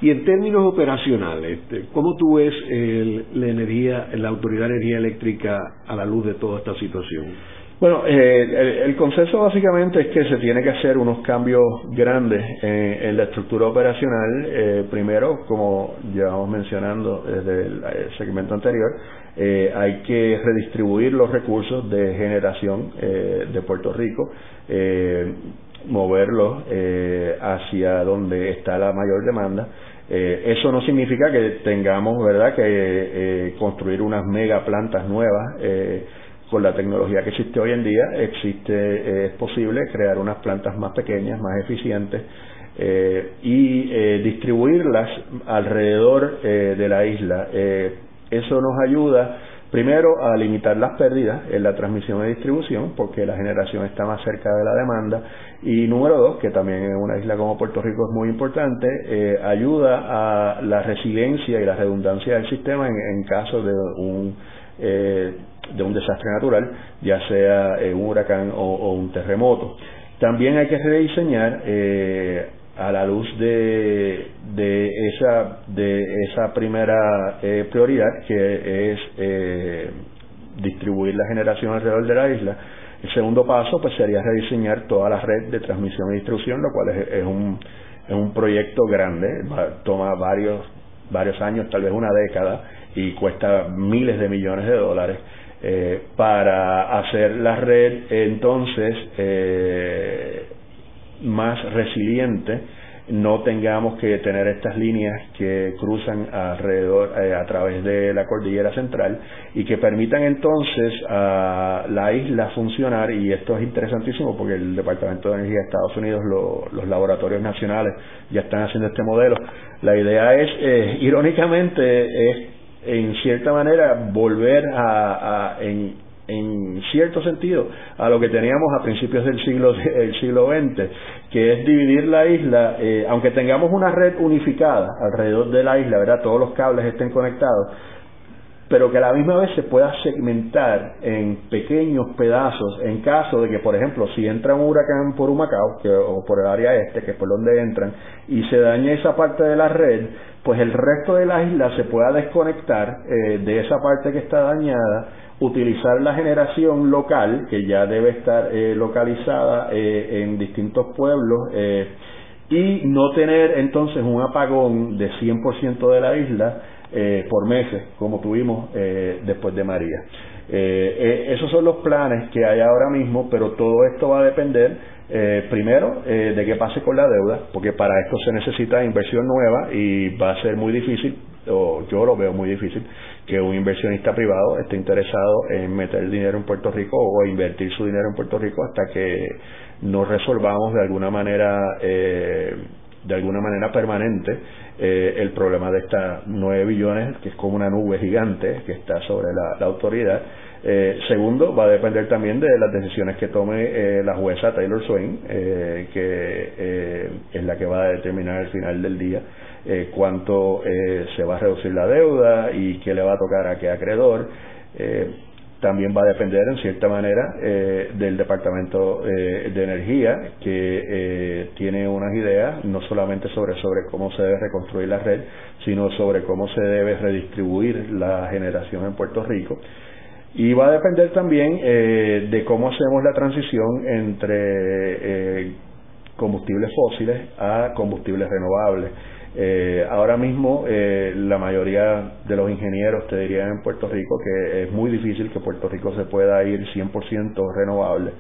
Y en términos operacionales, este, ¿cómo tú ves la energía, la Autoridad de Energía Eléctrica a la luz de toda esta situación? Bueno, eh, el, consenso básicamente es que se tiene que hacer unos cambios grandes en, la estructura operacional. Eh, primero, como llevamos mencionando desde el, segmento anterior, eh, hay que redistribuir los recursos de generación de Puerto Rico moverlos hacia donde está la mayor demanda eh, eso no significa que tengamos, ¿verdad?, que eh, construir unas mega plantas nuevas. Eh, con la tecnología que existe hoy en día, existe, es posible crear unas plantas más pequeñas, más eficientes y distribuirlas alrededor de la isla. eso nos ayuda Primero, a limitar las pérdidas en la transmisión y distribución, porque la generación está más cerca de la demanda. Y número dos, que también en una isla como Puerto Rico es muy importante, eh, ayuda a la resiliencia y la redundancia del sistema en, caso de un, eh, desastre natural, ya sea eh, un huracán o, un terremoto. También hay que rediseñar a la luz de, esa de esa primera eh, prioridad que es eh, distribuir la generación alrededor de la isla el segundo paso pues sería rediseñar toda la red de transmisión y distribución lo cual es, un es un proyecto grande toma varios varios años tal vez una década y cuesta miles de millones de dólares eh, para hacer la red. Entonces más resiliente, no tengamos que tener estas líneas que cruzan alrededor eh, a través de la cordillera central y que permitan entonces a la isla funcionar y esto es interesantísimo porque el Departamento de Energía de Estados Unidos los laboratorios nacionales ya están haciendo este modelo. La idea es eh, irónicamente es en cierta manera volver a, a en cierto sentido a lo que teníamos a principios del siglo siglo XX, que es dividir la isla, eh, aunque tengamos una red unificada alrededor de la isla, ¿verdad? Todos los cables estén conectados, pero que a la misma vez se pueda segmentar en pequeños pedazos en caso de que, por ejemplo, si entra un huracán por Humacao que, o por el área este, que es por donde entran, y se daña esa parte de la red, pues el resto de la isla se pueda desconectar eh, de esa parte que está dañada utilizar la generación local, que ya debe estar eh, localizada eh, en distintos pueblos, eh, y no tener entonces un apagón de 100% de la isla por meses, como tuvimos después de María. esos son los planes que hay ahora mismo, pero todo esto va a depender primero de qué pase con la deuda, porque para esto se necesita inversión nueva y va a ser muy difícil, o yo lo veo muy difícil, que un inversionista privado esté interesado en meter dinero en Puerto Rico o invertir su dinero en Puerto Rico hasta que no resolvamos de alguna manera eh, de alguna manera permanente eh, el problema de estas nueve billones que es como una nube gigante que está sobre la, autoridad. Eh, segundo va a depender también de las decisiones que tome la jueza Taylor Swain que es la que va a determinar al final del día eh, cuánto se va a reducir la deuda y qué le va a tocar a qué acreedor también va a depender en cierta manera eh, del Departamento eh, de Energía, que eh, tiene unas ideas no solamente sobre, sobre cómo se debe reconstruir la red, sino sobre cómo se debe redistribuir la generación en Puerto Rico. Y va a depender también de cómo hacemos la transición entre combustibles fósiles a combustibles renovables. Eh, ahora mismo eh, la mayoría de los ingenieros te dirían en Puerto Rico que es muy difícil que Puerto Rico se pueda ir 100% renovable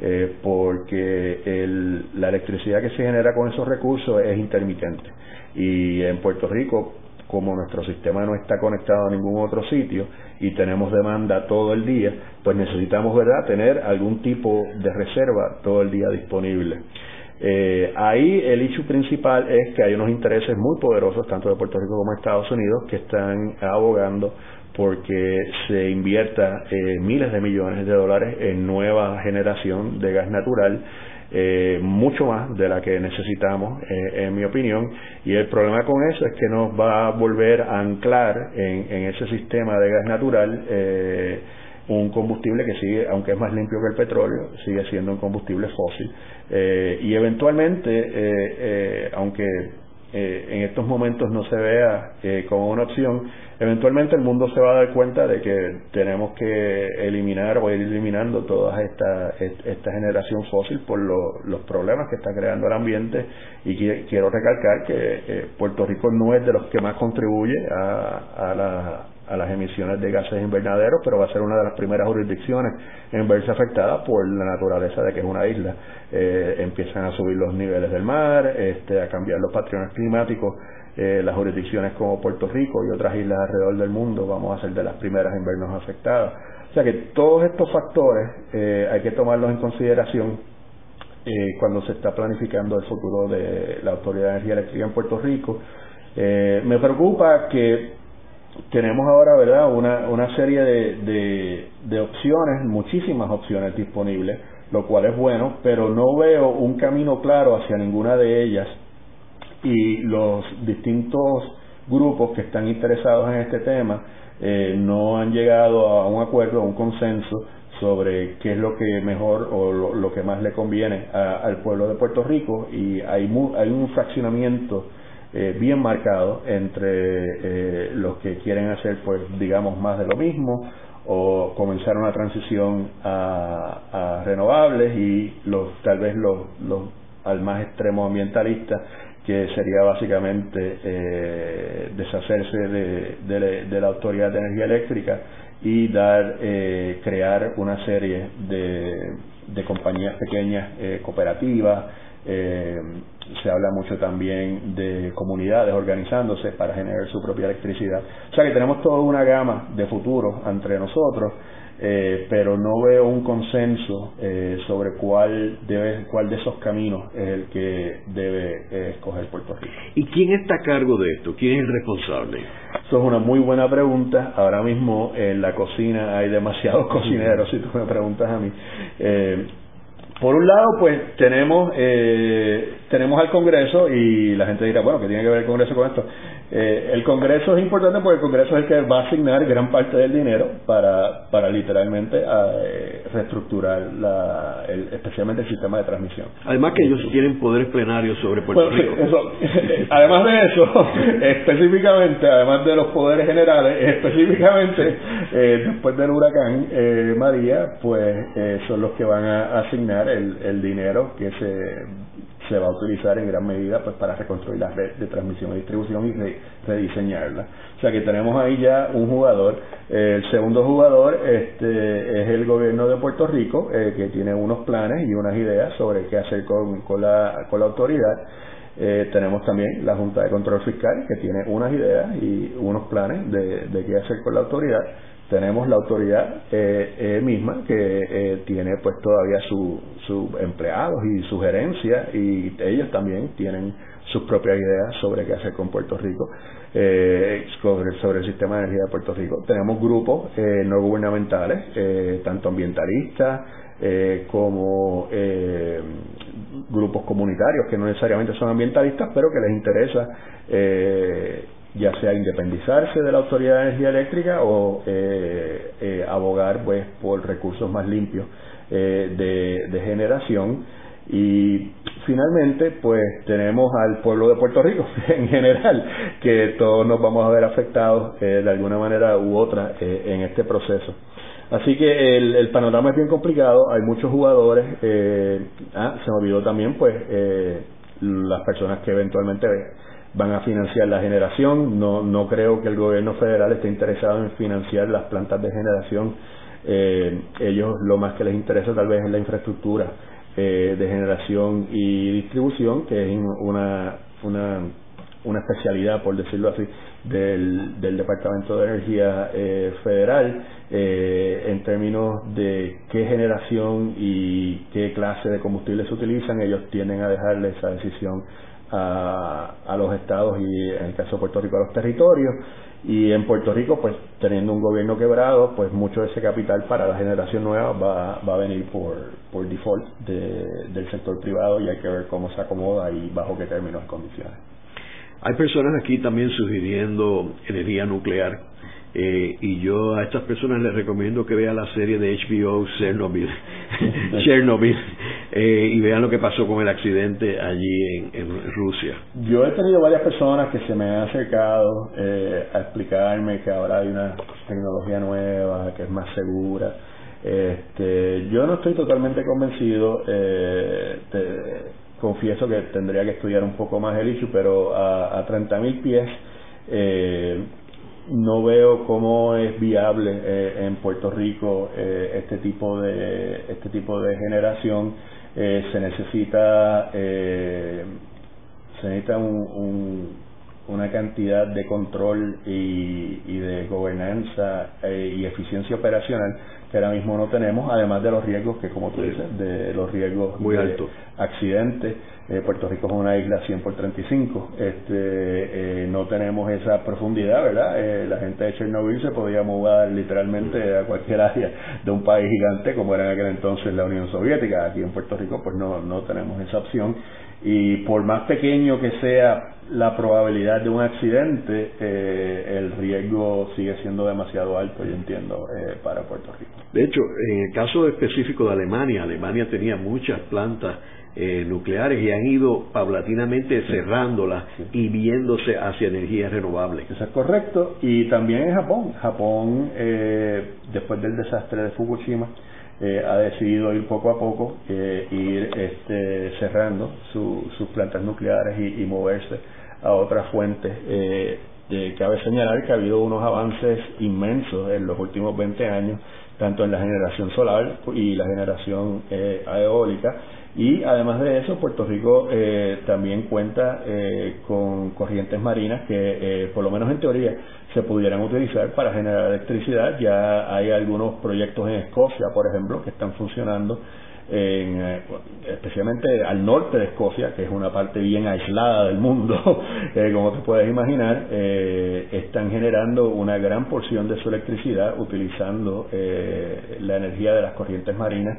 eh, porque el, la electricidad que se genera con esos recursos es intermitente y en Puerto Rico como nuestro sistema no está conectado a ningún otro sitio y tenemos demanda todo el día, pues necesitamos, ¿verdad?, tener algún tipo de reserva todo el día disponible. Eh, ahí el hecho principal es que hay unos intereses muy poderosos, tanto de Puerto Rico como de Estados Unidos, que están abogando porque se invierta eh, miles de millones de dólares en nueva generación de gas natural, eh, mucho más de la que necesitamos, eh, en mi opinión. Y el problema con eso es que nos va a volver a anclar en, en ese sistema de gas natural un combustible que sigue, aunque es más limpio que el petróleo, sigue siendo un combustible fósil. Eh, y eventualmente, eh, eh, aunque en estos momentos no se vea como una opción, eventualmente el mundo se va a dar cuenta de que tenemos que eliminar o ir eliminando toda esta, esta generación fósil por los problemas que está creando el ambiente y quiero recalcar que Puerto Rico no es de los que más contribuye a, a la a las emisiones de gases invernaderos, pero va a ser una de las primeras jurisdicciones en verse afectada por la naturaleza de que es una isla. Eh, empiezan a subir los niveles del mar, este, a cambiar los patrones climáticos. Eh, las jurisdicciones como Puerto Rico y otras islas alrededor del mundo vamos a ser de las primeras en vernos afectadas. O sea que todos estos factores eh, hay que tomarlos en consideración cuando se está planificando el futuro de la Autoridad de Energía Eléctrica en Puerto Rico. me preocupa que tenemos ahora, ¿verdad?, una, una serie de, de, opciones, muchísimas opciones disponibles, lo cual es bueno, pero no veo un camino claro hacia ninguna de ellas y los distintos grupos que están interesados en este tema eh, no han llegado a un acuerdo, a un consenso sobre qué es lo que mejor o lo, que más le conviene al pueblo de Puerto Rico y hay, hay un fraccionamiento eh, bien marcado entre eh, los que quieren hacer, pues, digamos, más de lo mismo o comenzar una transición a, renovables y los tal vez los, los al más extremo ambientalista que sería básicamente eh, deshacerse de, de, la autoridad de energía eléctrica y dar crear una serie de, de compañías pequeñas cooperativas eh, se habla mucho también de comunidades organizándose para generar su propia electricidad. O sea que tenemos toda una gama de futuros entre nosotros, eh, pero no veo un consenso eh, sobre cuál debe, cuál de esos caminos es el que debe eh, escoger Puerto Rico. ¿Y quién está a cargo de esto? ¿Quién es el responsable? Eso es una muy buena pregunta. Ahora mismo en la cocina hay demasiados [laughs] cocineros, si tú me preguntas a mí. Por un lado, pues tenemos eh, tenemos al Congreso y la gente dirá, bueno, ¿qué tiene que ver el Congreso con esto? Eh, el Congreso es importante porque el Congreso es el que va a asignar gran parte del dinero para, para literalmente eh, reestructurar la, especialmente el sistema de transmisión. Además que ellos tienen poderes plenarios sobre Puerto Rico. [laughs] además de eso, [laughs] específicamente, además de los poderes generales, [laughs] específicamente eh, después del huracán María, pues son los que van a asignar el, el dinero que se se va a utilizar en gran medida pues para reconstruir la red de transmisión y distribución y rediseñarla. O sea que tenemos ahí ya un jugador. el segundo jugador este, es el gobierno de Puerto Rico, eh, que tiene unos planes y unas ideas sobre qué hacer con, con, la, con la autoridad. Eh, tenemos también la Junta de Control Fiscal, que tiene unas ideas y unos planes de, de qué hacer con la autoridad tenemos la autoridad eh, eh, misma que eh, tiene pues todavía sus su empleados y su gerencia y ellos también tienen sus propias ideas sobre qué hacer con Puerto Rico, eh, sobre, sobre, el sistema de energía de Puerto Rico. Tenemos grupos eh, no gubernamentales, eh, tanto ambientalistas como grupos comunitarios que no necesariamente son ambientalistas, pero que les interesa ya sea independizarse de la Autoridad de Energía Eléctrica o abogar pues por recursos más limpios de generación y finalmente, pues tenemos al pueblo de Puerto Rico [laughs] en general, que todos nos vamos a ver afectados eh, de alguna manera u otra eh, en este proceso. Así que el, panorama es bien complicado, hay muchos jugadores. Eh, ah, se me olvidó también, pues, las personas que eventualmente van a financiar la generación. No, no creo que el gobierno federal esté interesado en financiar las plantas de generación. ellos lo más que les interesa tal vez es la infraestructura eh, de generación y distribución, que es una, una, una especialidad, por decirlo así, del, del Departamento de Energía eh, Federal eh, en términos de qué generación y qué clase de combustible se utilizan. Ellos tienden a dejarle esa decisión a, a los estados y en el caso de Puerto Rico a los territorios y en Puerto Rico pues teniendo un gobierno quebrado pues mucho de ese capital para la generación nueva va, va a venir por, por default del sector privado y hay que ver cómo se acomoda y bajo qué términos y condiciones. Hay personas aquí también sugiriendo energía nuclear eh, y yo a estas personas les recomiendo que vean la serie de HBO Chernobyl, [laughs] Chernobyl eh, y vean lo que pasó con el accidente allí en, Rusia. Yo he tenido varias personas que se me han acercado eh, a explicarme que ahora hay una tecnología nueva, que es más segura. Este, yo no estoy totalmente convencido. confieso que tendría que estudiar un poco más el issue, pero a, a 30.000 pies eh, no veo cómo es viable eh, en Puerto Rico eh, este tipo de este tipo de generación. Eh, se necesita se necesita una cantidad de control y, y de gobernanza y eficiencia operacional que ahora mismo no tenemos, además de los riesgos que, como tú dices, de los riesgos Muy accidentes. Eh, Puerto Rico es una isla 100 por 35. Este, eh, no tenemos esa profundidad, ¿verdad? Eh, la gente de Chernobyl se podía mudar literalmente a cualquier [laughs] área de un país gigante como era en aquel entonces la Unión Soviética. Aquí en Puerto Rico pues no, no tenemos esa opción y por más pequeño que sea la probabilidad de un accidente, eh, el riesgo sigue siendo demasiado alto, yo entiendo, eh, para Puerto Rico. De hecho, en el caso específico de Alemania, Alemania tenía muchas plantas eh, nucleares y han ido paulatinamente cerrándolas y viéndose hacia energías renovables. Eso es correcto. Y también en Japón. Japón, después del desastre de Fukushima, eh, ha decidido ir poco a poco, eh, ir este, cerrando sus plantas nucleares y, moverse a otras fuentes. Eh, cabe señalar que ha habido unos avances inmensos en los últimos 20 años, tanto en la generación solar y la generación eólica, y además de eso, Puerto Rico eh, también cuenta eh, con corrientes marinas que, eh, por lo menos en teoría, se pudieran utilizar para generar electricidad. Ya hay algunos proyectos en Escocia, por ejemplo, que están funcionando, en, especialmente al norte de Escocia, que es una parte bien aislada del mundo, [laughs] como te puedes imaginar, están generando una gran porción de su electricidad utilizando la energía de las corrientes marinas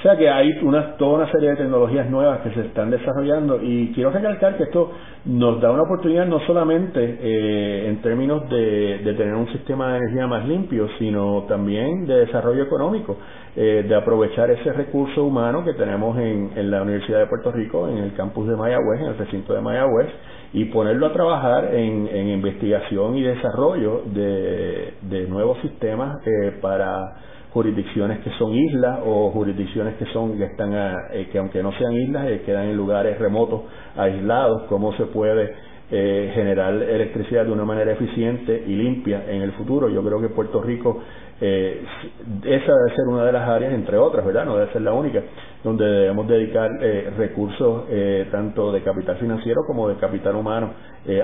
o sea que hay una, toda una serie de tecnologías nuevas que se están desarrollando y quiero recalcar que esto nos da una oportunidad no solamente eh, en términos de, tener un sistema de energía más limpio, sino también de desarrollo económico, eh, de aprovechar ese recurso humano que tenemos en, la Universidad de Puerto Rico, en el campus de Mayagüez, en el recinto de Mayagüez, y ponerlo a trabajar en, en investigación y desarrollo de, de nuevos sistemas eh, para jurisdicciones que son islas o jurisdicciones que son que están eh, que aunque no sean islas eh, quedan en lugares remotos aislados cómo se puede eh, generar electricidad de una manera eficiente y limpia en el futuro yo creo que Puerto Rico esa debe ser una de las áreas entre otras verdad no debe ser la única donde debemos dedicar recursos tanto de capital financiero como de capital humano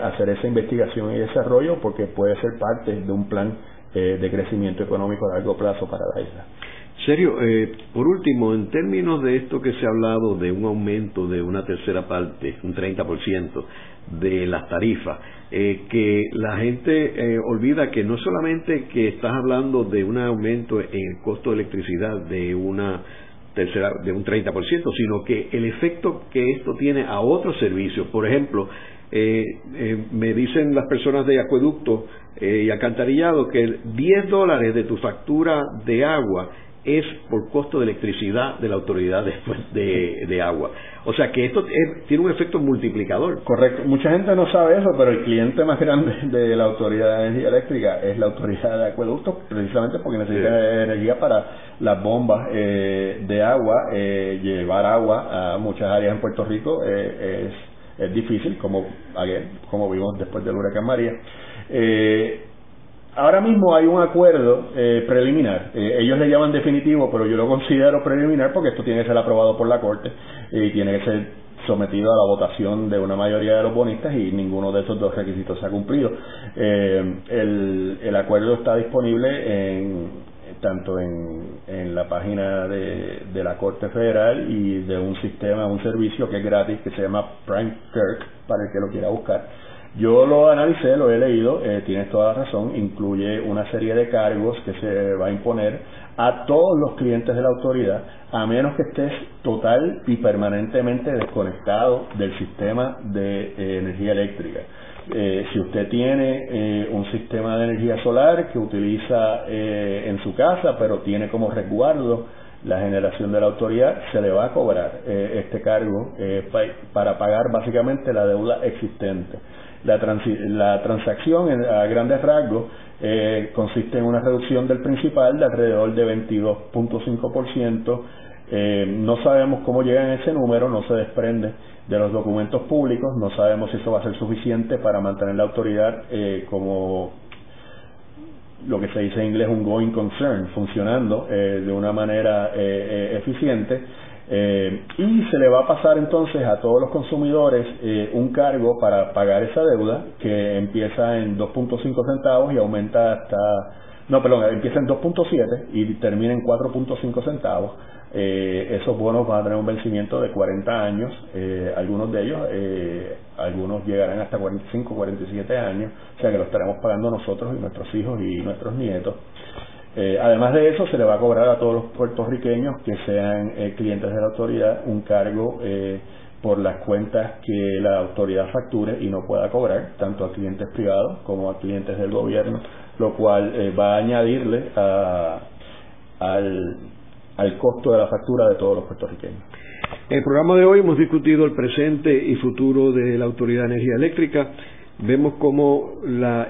a hacer esa investigación y desarrollo porque puede ser parte de un plan eh, de crecimiento económico a largo plazo para la isla. Serio, eh, por último, en términos de esto que se ha hablado de un aumento de una tercera parte, un 30% de las tarifas, eh, que la gente eh, olvida que no solamente que estás hablando de un aumento en el costo de electricidad de una tercera, de un 30%, sino que el efecto que esto tiene a otros servicios, por ejemplo, me dicen las personas de acueducto y alcantarillado que 10 dólares de tu factura de agua es por costo de electricidad de la autoridad de, de, agua. O sea que esto tiene un efecto multiplicador. Correcto. Mucha gente no sabe eso, pero el cliente más grande de la autoridad de energía eléctrica es la autoridad de acueductos, precisamente porque necesita energía para las bombas eh, de agua. Eh, llevar agua a muchas áreas en Puerto Rico eh, es, es difícil, como, como vimos después del huracán María. Eh, Ahora mismo hay un acuerdo eh, preliminar. Eh, ellos le llaman definitivo, pero yo lo considero preliminar porque esto tiene que ser aprobado por la Corte y tiene que ser sometido a la votación de una mayoría de los bonistas y ninguno de esos dos requisitos se ha cumplido. Eh, el, el, acuerdo está disponible en, tanto en, la página de, la Corte Federal y de un sistema, un servicio que es gratis que se llama Prime Kirk para el que lo quiera buscar yo lo analicé, lo he leído, eh, tienes toda la razón, incluye una serie de cargos que se va a imponer a todos los clientes de la autoridad, a menos que estés total y permanentemente desconectado del sistema de eh, energía eléctrica. Eh, si usted tiene un sistema de energía solar que utiliza en su casa, pero tiene como resguardo la generación de la autoridad, se le va a cobrar este cargo para pagar básicamente la deuda existente. La, la transacción a grandes rasgos eh, consiste en una reducción del principal de alrededor de 22.5%. Eh, no sabemos cómo llegan a ese número, no se desprende de los documentos públicos, no sabemos si eso va a ser suficiente para mantener la autoridad eh, como lo que se dice en inglés un going concern, funcionando eh, de una manera eficiente eh, y se le va a pasar entonces a todos los consumidores eh, un cargo para pagar esa deuda que empieza en 2.5 centavos y aumenta hasta, no, perdón, empieza en 2.7 y termina en 4.5 centavos. Eh, esos bonos van a tener un vencimiento de 40 años, algunos de ellos, algunos llegarán hasta 45, 47 años, o sea que lo estaremos pagando nosotros y nuestros hijos y nuestros nietos. Eh, además de eso, se le va a cobrar a todos los puertorriqueños que sean eh, clientes de la autoridad un cargo eh, por las cuentas que la autoridad facture y no pueda cobrar, tanto a clientes privados como a clientes del gobierno, lo cual va a añadirle al, al costo de la factura de todos los puertorriqueños. En el programa de hoy hemos discutido el presente y futuro de la Autoridad de Energía Eléctrica vemos cómo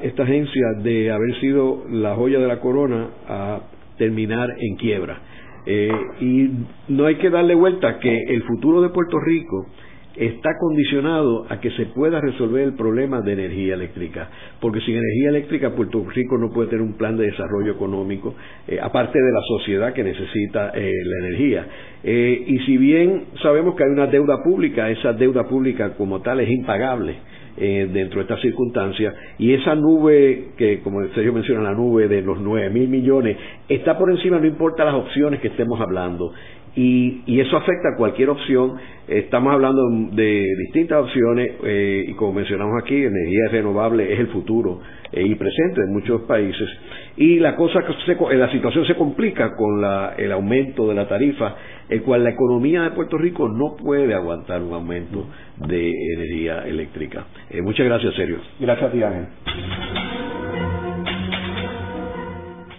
esta agencia de haber sido la joya de la corona a terminar en quiebra. Eh, y no hay que darle vuelta que el futuro de Puerto Rico está condicionado a que se pueda resolver el problema de energía eléctrica, porque sin energía eléctrica Puerto Rico no puede tener un plan de desarrollo económico, eh, aparte de la sociedad que necesita eh, la energía. y si bien sabemos que hay una deuda pública, esa deuda pública como tal es impagable, eh, dentro de estas circunstancias y esa nube que como Sergio menciona la nube de los nueve mil millones está por encima no importa las opciones que estemos hablando y, y eso afecta a cualquier opción estamos hablando de distintas opciones eh, y como mencionamos aquí energía renovable es el futuro eh, y presente en muchos países y la cosa la situación se complica con la, el aumento de la tarifa el cual la economía de Puerto Rico no puede aguantar un aumento de energía eléctrica. Eh, muchas gracias, Sergio. Gracias a ti, Ángel.